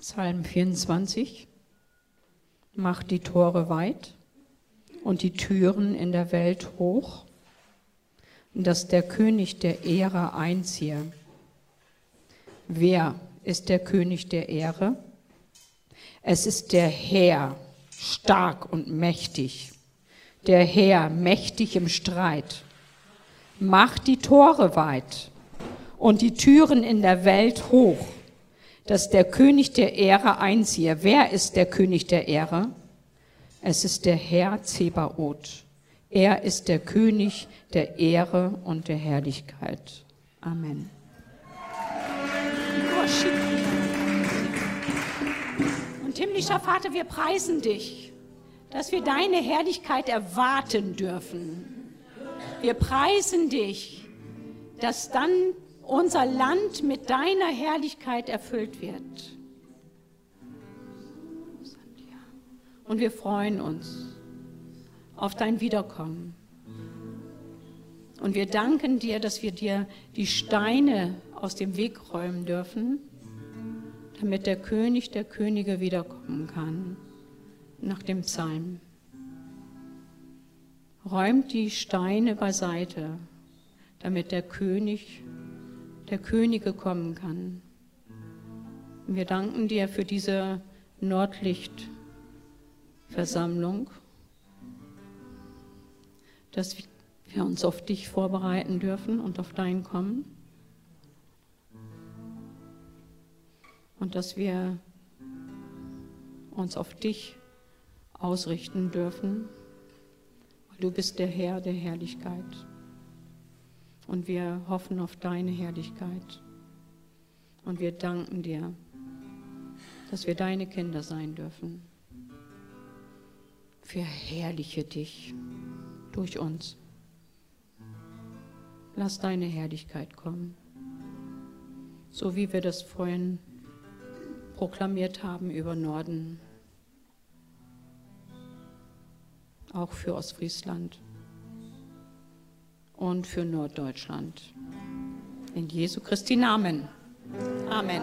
Psalm 24. Mach die Tore weit und die Türen in der Welt hoch, dass der König der Ehre einziehe. Wer ist der König der Ehre? Es ist der Herr, stark und mächtig, der Herr, mächtig im Streit. Mach die Tore weit und die Türen in der Welt hoch dass der König der Ehre einziehe. Wer ist der König der Ehre? Es ist der Herr Zebaoth. Er ist der König der Ehre und der Herrlichkeit. Amen. Und himmlischer Vater, wir preisen dich, dass wir deine Herrlichkeit erwarten dürfen. Wir preisen dich, dass dann unser Land mit deiner Herrlichkeit erfüllt wird. Und wir freuen uns auf dein Wiederkommen. Und wir danken dir, dass wir dir die Steine aus dem Weg räumen dürfen, damit der König der Könige wiederkommen kann, nach dem Psalm. Räumt die Steine beiseite, damit der König der Könige kommen kann. Wir danken dir für diese Nordlichtversammlung, dass wir uns auf dich vorbereiten dürfen und auf dein Kommen. Und dass wir uns auf dich ausrichten dürfen, weil du bist der Herr der Herrlichkeit und wir hoffen auf deine Herrlichkeit. Und wir danken dir, dass wir deine Kinder sein dürfen. Verherrliche dich durch uns. Lass deine Herrlichkeit kommen, so wie wir das vorhin proklamiert haben über Norden, auch für Ostfriesland und für Norddeutschland. In Jesu Christi Namen. Amen.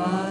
Bye.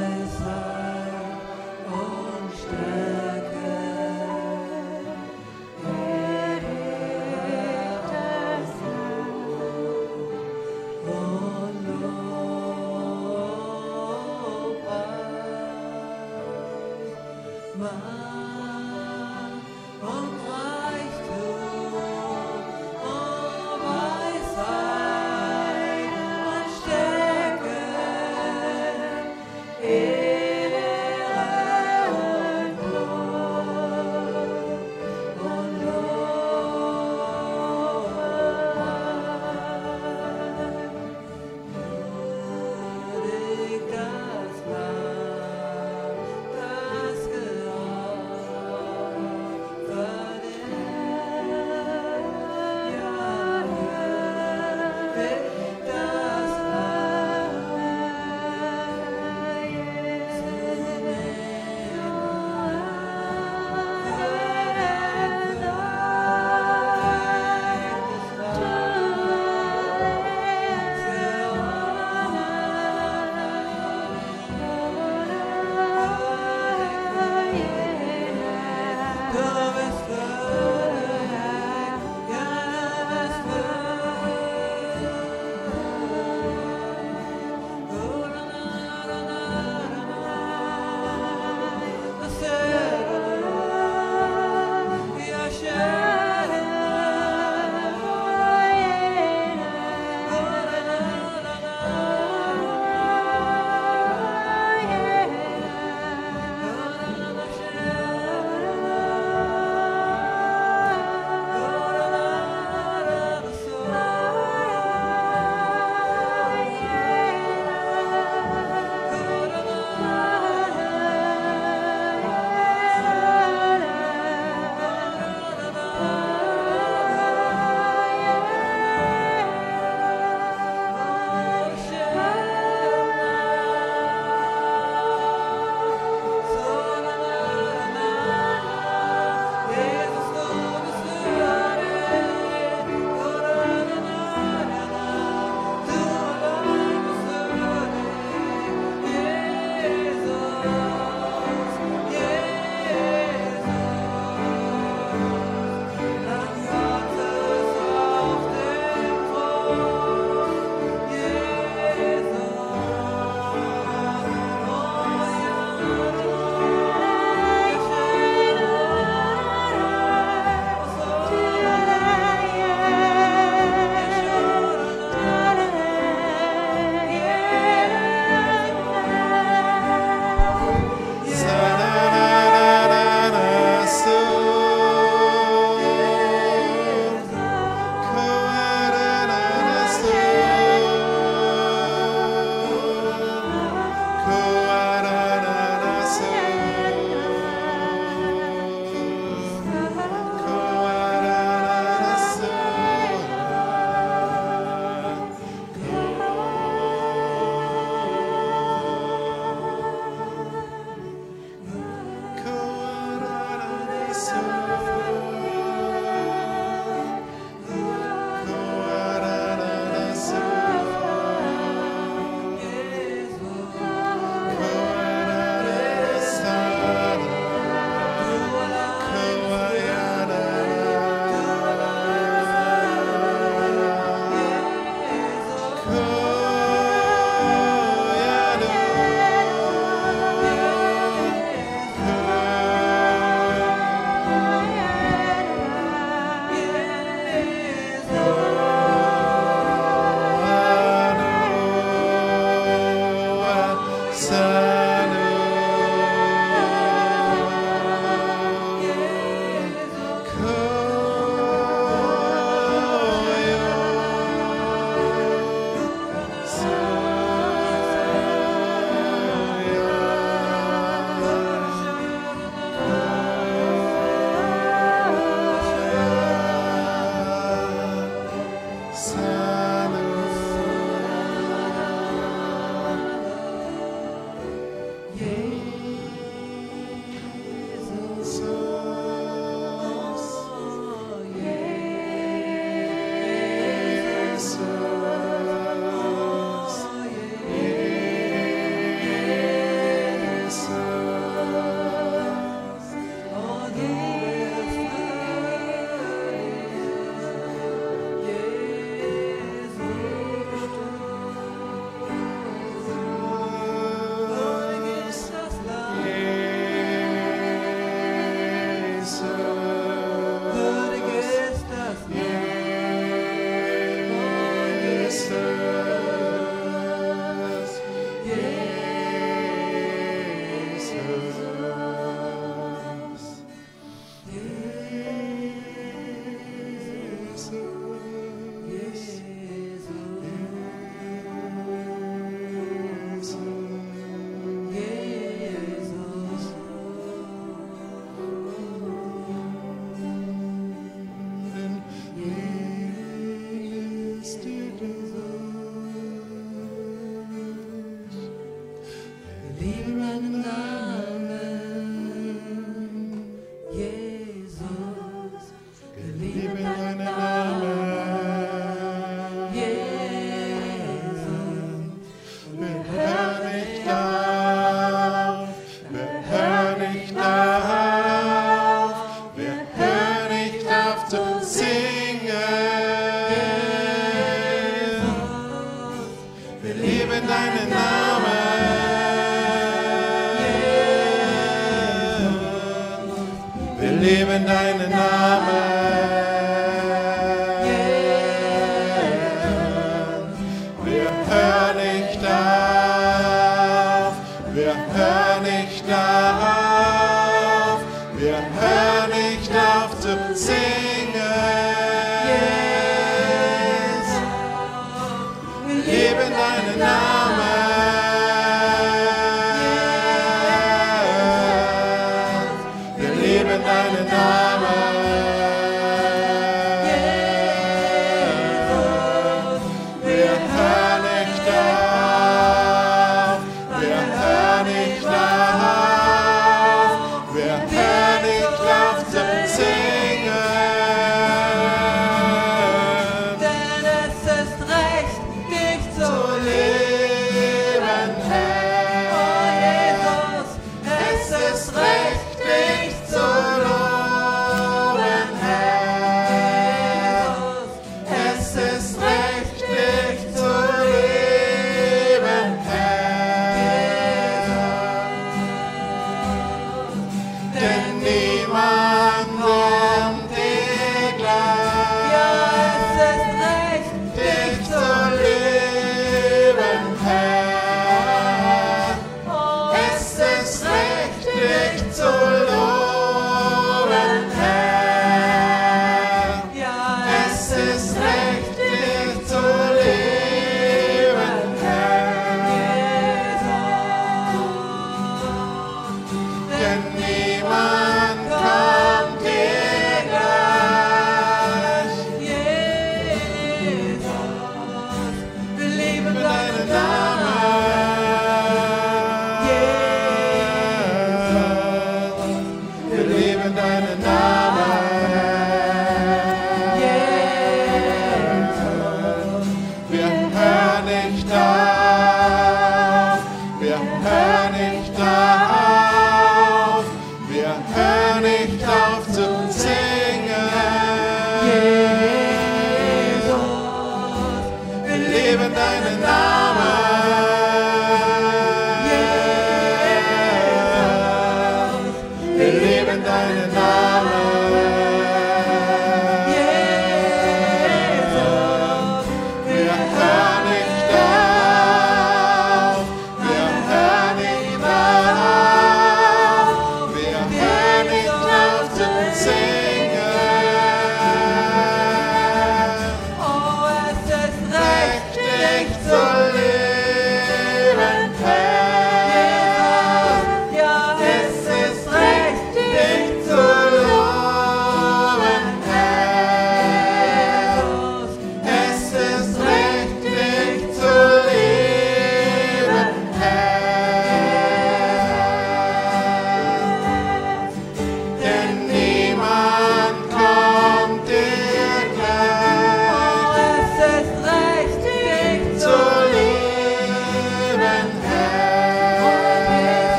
Even in thine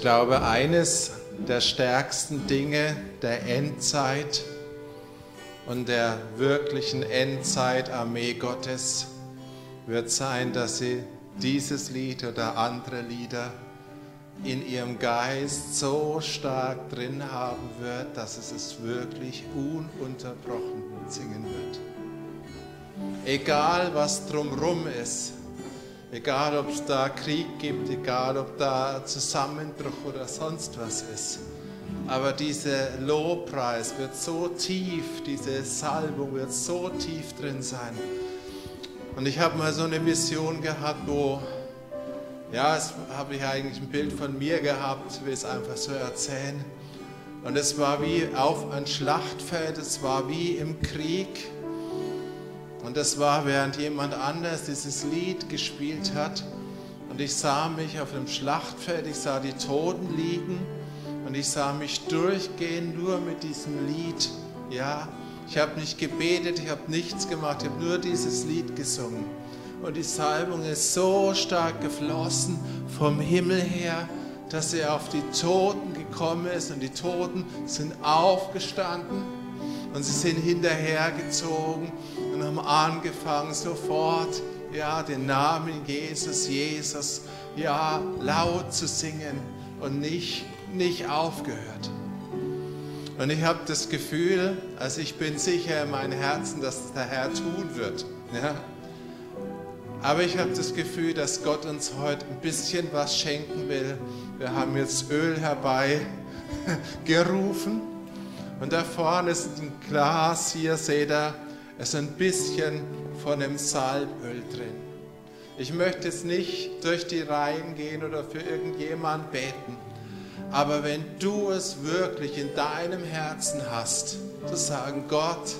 Ich glaube, eines der stärksten Dinge der Endzeit und der wirklichen Endzeitarmee Gottes wird sein, dass sie dieses Lied oder andere Lieder in ihrem Geist so stark drin haben wird, dass es es wirklich ununterbrochen singen wird. Egal was drumrum ist, egal ob es da Krieg gibt, egal ob da Zusammenbruch oder sonst was ist. Aber dieser Lobpreis wird so tief, diese Salbung wird so tief drin sein. Und ich habe mal so eine Vision gehabt, wo, ja, es habe ich eigentlich ein Bild von mir gehabt, will es einfach so erzählen. Und es war wie auf ein Schlachtfeld, es war wie im Krieg. Und das war, während jemand anders dieses Lied gespielt hat. Und ich sah mich auf dem Schlachtfeld, ich sah die Toten liegen und ich sah mich durchgehen nur mit diesem Lied. Ja, ich habe nicht gebetet, ich habe nichts gemacht, ich habe nur dieses Lied gesungen. Und die Salbung ist so stark geflossen vom Himmel her, dass sie auf die Toten gekommen ist und die Toten sind aufgestanden und sie sind hinterhergezogen und haben angefangen sofort, ja, den Namen Jesus, Jesus, ja, laut zu singen und nicht, nicht aufgehört. Und ich habe das Gefühl, also ich bin sicher in meinem Herzen, dass der Herr tun wird. Ja? Aber ich habe das Gefühl, dass Gott uns heute ein bisschen was schenken will. Wir haben jetzt Öl herbeigerufen. Und da vorne ist ein Glas, hier seht ihr, ist ein bisschen von dem Salböl drin. Ich möchte jetzt nicht durch die Reihen gehen oder für irgendjemand beten. Aber wenn du es wirklich in deinem Herzen hast, zu sagen, Gott,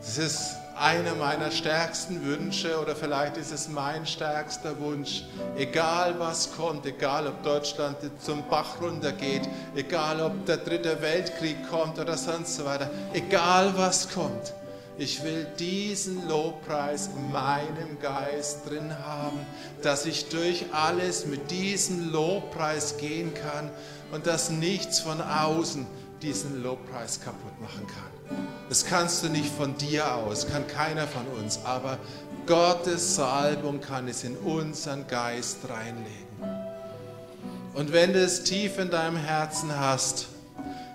das ist einer meiner stärksten Wünsche oder vielleicht ist es mein stärkster Wunsch. Egal was kommt, egal ob Deutschland zum Bach runtergeht, egal ob der dritte Weltkrieg kommt oder sonst so weiter, egal was kommt. Ich will diesen Lobpreis in meinem Geist drin haben, dass ich durch alles mit diesem Lobpreis gehen kann und dass nichts von außen diesen Lobpreis kaputt machen kann. Das kannst du nicht von dir aus, kann keiner von uns, aber Gottes Salbung kann es in unseren Geist reinlegen. Und wenn du es tief in deinem Herzen hast,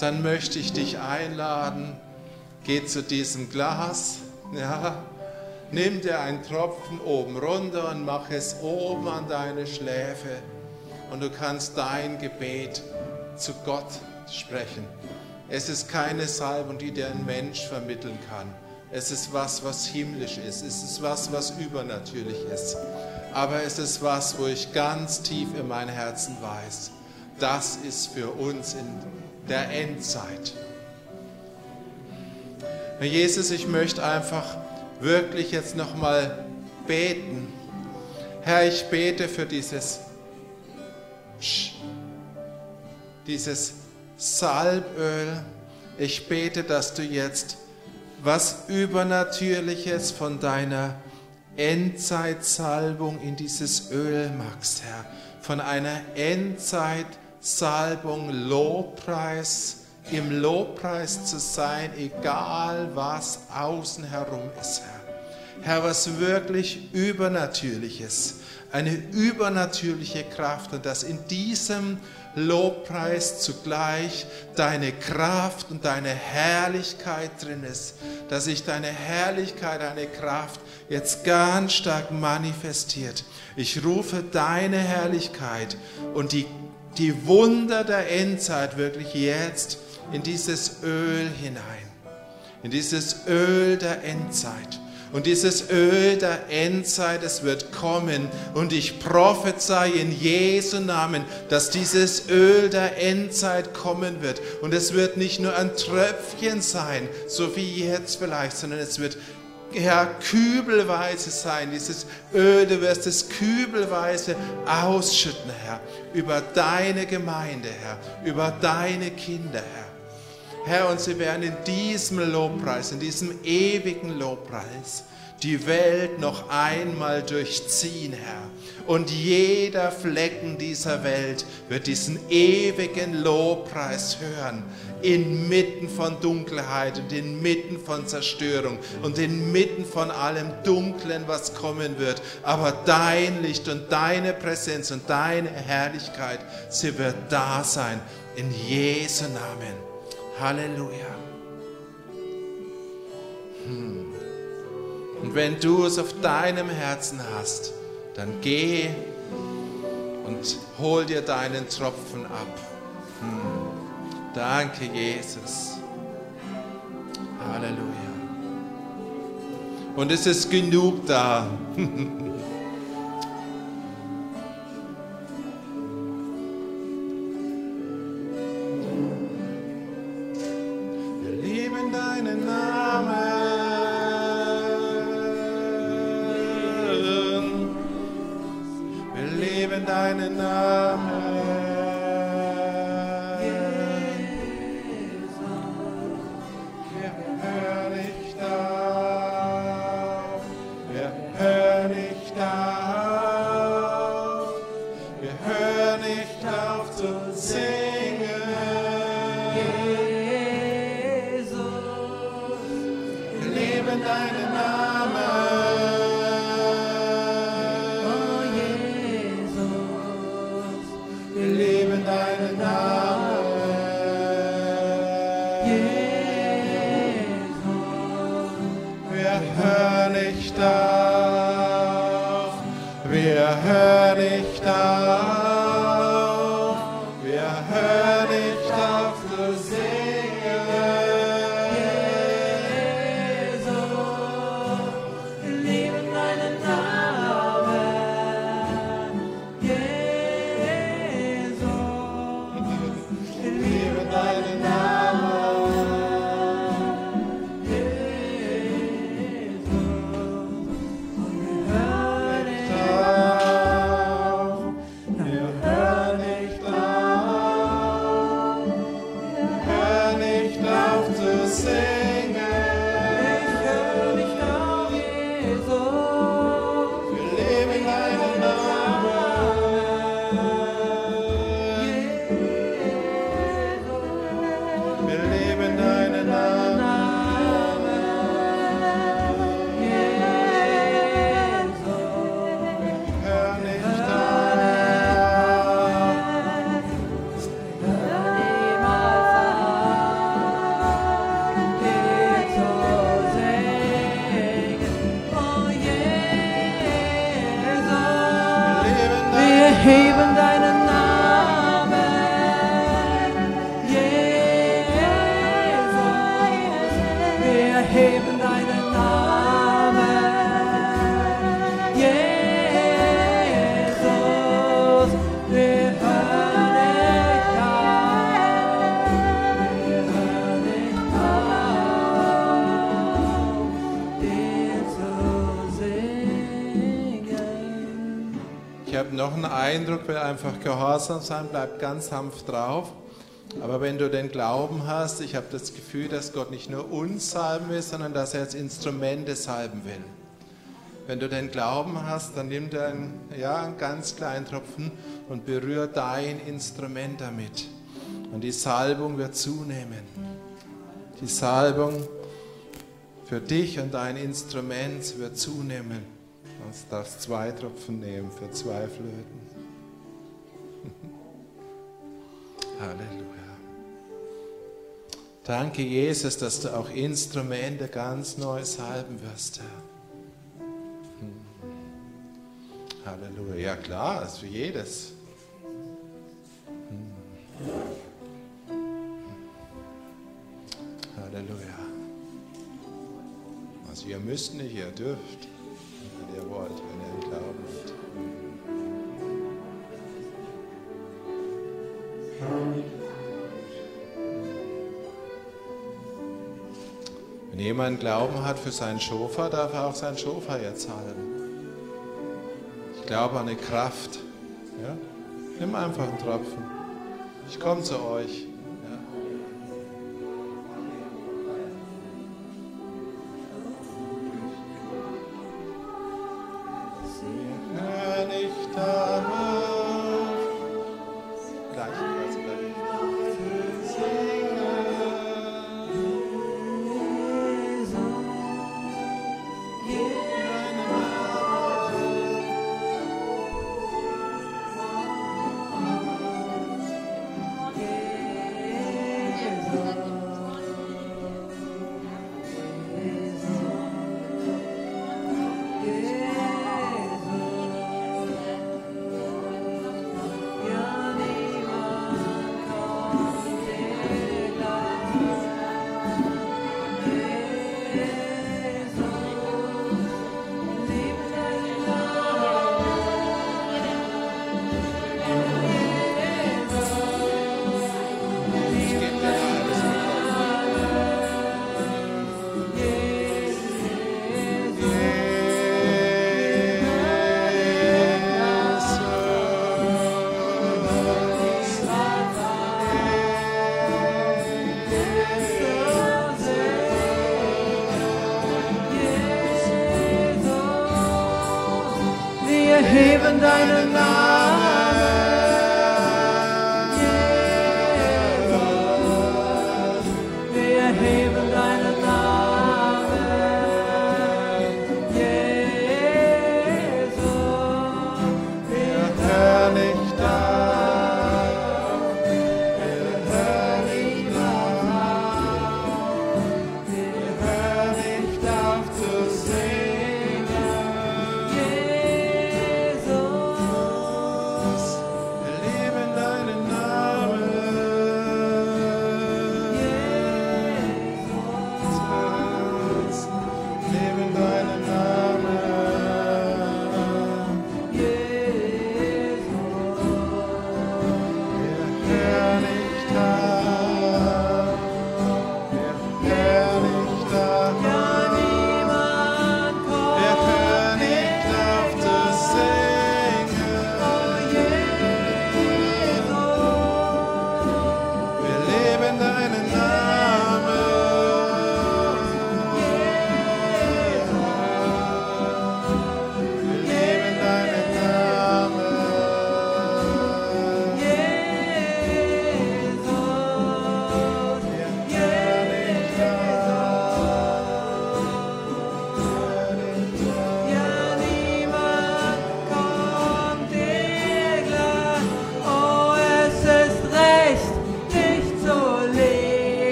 dann möchte ich dich einladen, geh zu diesem Glas, ja, nimm dir einen Tropfen oben runter und mach es oben an deine Schläfe und du kannst dein Gebet zu Gott sprechen. Es ist keine Salbung, die dir ein Mensch vermitteln kann. Es ist was, was himmlisch ist. Es ist was, was übernatürlich ist. Aber es ist was, wo ich ganz tief in mein Herzen weiß. Das ist für uns in der Endzeit. Herr Jesus, ich möchte einfach wirklich jetzt nochmal beten. Herr, ich bete für dieses, dieses Salböl. Ich bete, dass du jetzt was Übernatürliches von deiner Endzeitsalbung in dieses Öl machst, Herr. Von einer Endzeitsalbung Lobpreis, im Lobpreis zu sein, egal was außen herum ist, Herr. Herr, was wirklich Übernatürliches, eine übernatürliche Kraft und dass in diesem Lobpreis zugleich deine Kraft und deine Herrlichkeit drin ist, dass sich deine Herrlichkeit, deine Kraft jetzt ganz stark manifestiert. Ich rufe deine Herrlichkeit und die, die Wunder der Endzeit wirklich jetzt in dieses Öl hinein, in dieses Öl der Endzeit. Und dieses Öl der Endzeit, es wird kommen. Und ich prophezei in Jesu Namen, dass dieses Öl der Endzeit kommen wird. Und es wird nicht nur ein Tröpfchen sein, so wie jetzt vielleicht, sondern es wird ja, kübelweise sein, dieses Öl, du wirst es kübelweise ausschütten, Herr, über deine Gemeinde, Herr, über deine Kinder, Herr. Herr, und sie werden in diesem Lobpreis, in diesem ewigen Lobpreis, die Welt noch einmal durchziehen, Herr. Und jeder Flecken dieser Welt wird diesen ewigen Lobpreis hören, inmitten von Dunkelheit und inmitten von Zerstörung und inmitten von allem Dunklen, was kommen wird. Aber dein Licht und deine Präsenz und deine Herrlichkeit, sie wird da sein. In Jesu Namen. Halleluja. Hm. Und wenn du es auf deinem Herzen hast, dann geh und hol dir deinen Tropfen ab. Hm. Danke, Jesus. Halleluja. Und es ist genug da. Jose. Noch einen Eindruck, will einfach gehorsam sein, bleib ganz sanft drauf. Aber wenn du den Glauben hast, ich habe das Gefühl, dass Gott nicht nur uns salben will, sondern dass er als Instrumente salben will. Wenn du den Glauben hast, dann nimm dir einen, ja, einen ganz kleinen Tropfen und berühr dein Instrument damit. Und die Salbung wird zunehmen. Die Salbung für dich und dein Instrument wird zunehmen. Du darfst zwei Tropfen nehmen für zwei Flöten. Halleluja. Danke, Jesus, dass du auch Instrumente ganz neu salben wirst, Herr. Hm. Halleluja. Ja klar, ist für jedes. Hm. Halleluja. Also ihr müsst nicht, ihr dürft, ihr wollt, wenn ihr im Glauben habt. Wenn jemand Glauben hat für seinen Schofer, darf er auch seinen Schofer jetzt halten. Ich glaube an eine Kraft. Ja? Nimm einfach einen Tropfen. Ich komme zu euch.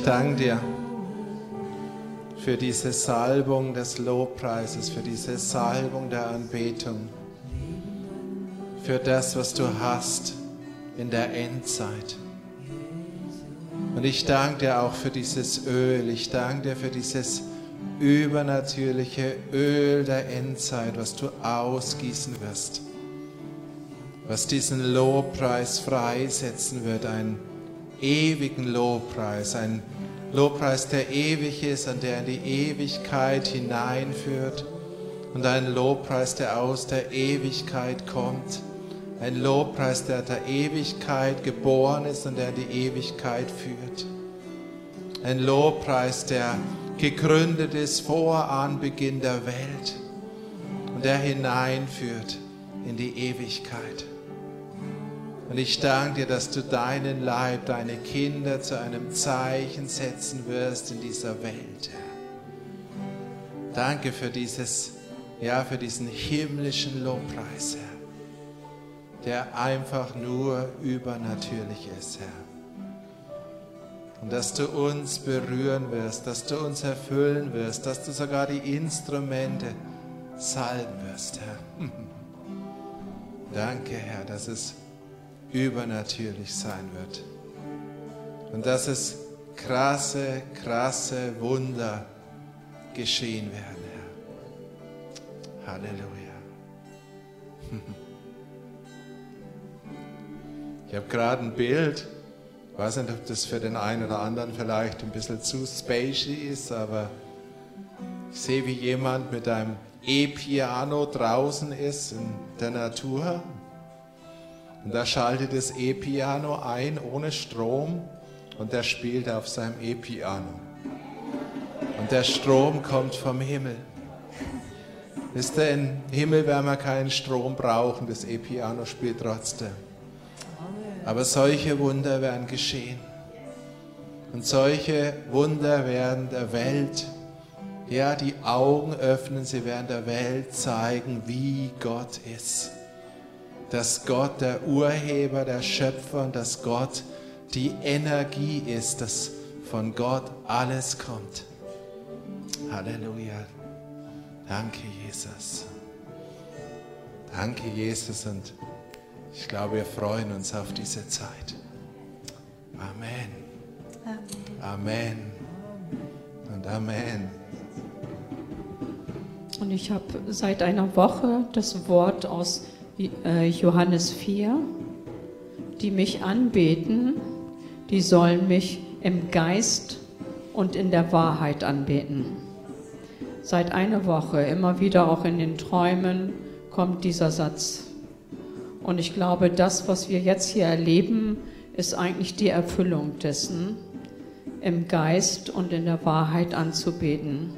Ich danke dir für diese Salbung des Lobpreises, für diese Salbung der Anbetung, für das, was du hast in der Endzeit. Und ich danke dir auch für dieses Öl, ich danke dir für dieses übernatürliche Öl der Endzeit, was du ausgießen wirst, was diesen Lobpreis freisetzen wird, einen ewigen Lobpreis, ein Lobpreis, der ewig ist und der in die Ewigkeit hineinführt und ein Lobpreis, der aus der Ewigkeit kommt. Ein Lobpreis, der der Ewigkeit geboren ist und der in die Ewigkeit führt. Ein Lobpreis, der gegründet ist vor Anbeginn der Welt und der hineinführt in die Ewigkeit. Und ich danke dir, dass du deinen Leib, deine Kinder zu einem Zeichen setzen wirst in dieser Welt. Herr. Danke für dieses, ja, für diesen himmlischen Lobpreis, Herr, der einfach nur übernatürlich ist, Herr. Und dass du uns berühren wirst, dass du uns erfüllen wirst, dass du sogar die Instrumente salben wirst, Herr. Danke, Herr, dass es übernatürlich sein wird. Und dass es krasse, krasse Wunder geschehen werden, Herr. Halleluja. Ich habe gerade ein Bild, ich weiß nicht, ob das für den einen oder anderen vielleicht ein bisschen zu spacey ist, aber ich sehe, wie jemand mit einem E-Piano draußen ist in der Natur und da schaltet das E-Piano ein ohne Strom und der spielt auf seinem E-Piano. Und der Strom kommt vom Himmel. Wisst ihr, im Himmel werden wir keinen Strom brauchen, das E-Piano spielt trotzdem. Aber solche Wunder werden geschehen. Und solche Wunder werden der Welt, ja, die Augen öffnen, sie werden der Welt zeigen, wie Gott ist dass Gott der Urheber, der Schöpfer und dass Gott die Energie ist, dass von Gott alles kommt. Halleluja. Danke, Jesus. Danke, Jesus. Und ich glaube, wir freuen uns auf diese Zeit. Amen. Amen. Und Amen. Und ich habe seit einer Woche das Wort aus Johannes 4, die mich anbeten, die sollen mich im Geist und in der Wahrheit anbeten. Seit einer Woche, immer wieder auch in den Träumen, kommt dieser Satz. Und ich glaube, das, was wir jetzt hier erleben, ist eigentlich die Erfüllung dessen, im Geist und in der Wahrheit anzubeten.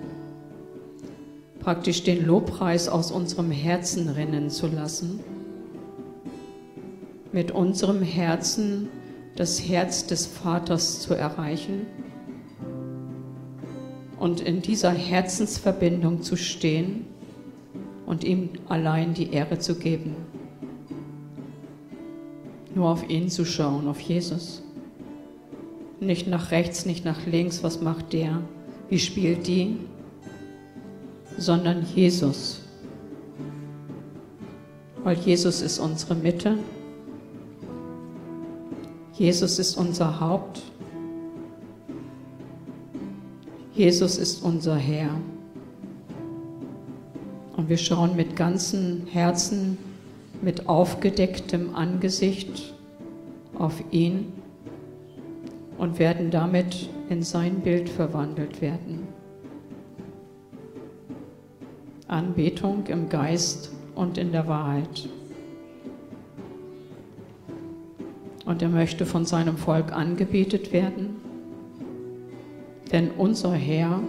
Praktisch den Lobpreis aus unserem Herzen rinnen zu lassen mit unserem Herzen das Herz des Vaters zu erreichen und in dieser Herzensverbindung zu stehen und ihm allein die Ehre zu geben. Nur auf ihn zu schauen, auf Jesus. Nicht nach rechts, nicht nach links, was macht der, wie spielt die, sondern Jesus. Weil Jesus ist unsere Mitte Jesus ist unser Haupt. Jesus ist unser Herr. Und wir schauen mit ganzem Herzen, mit aufgedecktem Angesicht auf ihn und werden damit in sein Bild verwandelt werden. Anbetung im Geist und in der Wahrheit. und er möchte von seinem Volk angebetet werden. Denn unser Herr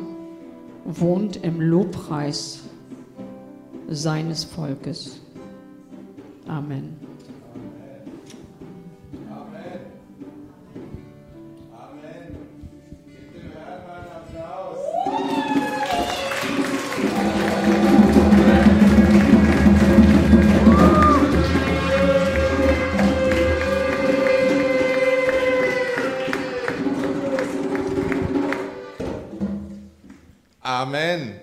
wohnt im Lobpreis seines Volkes. Amen. Amen.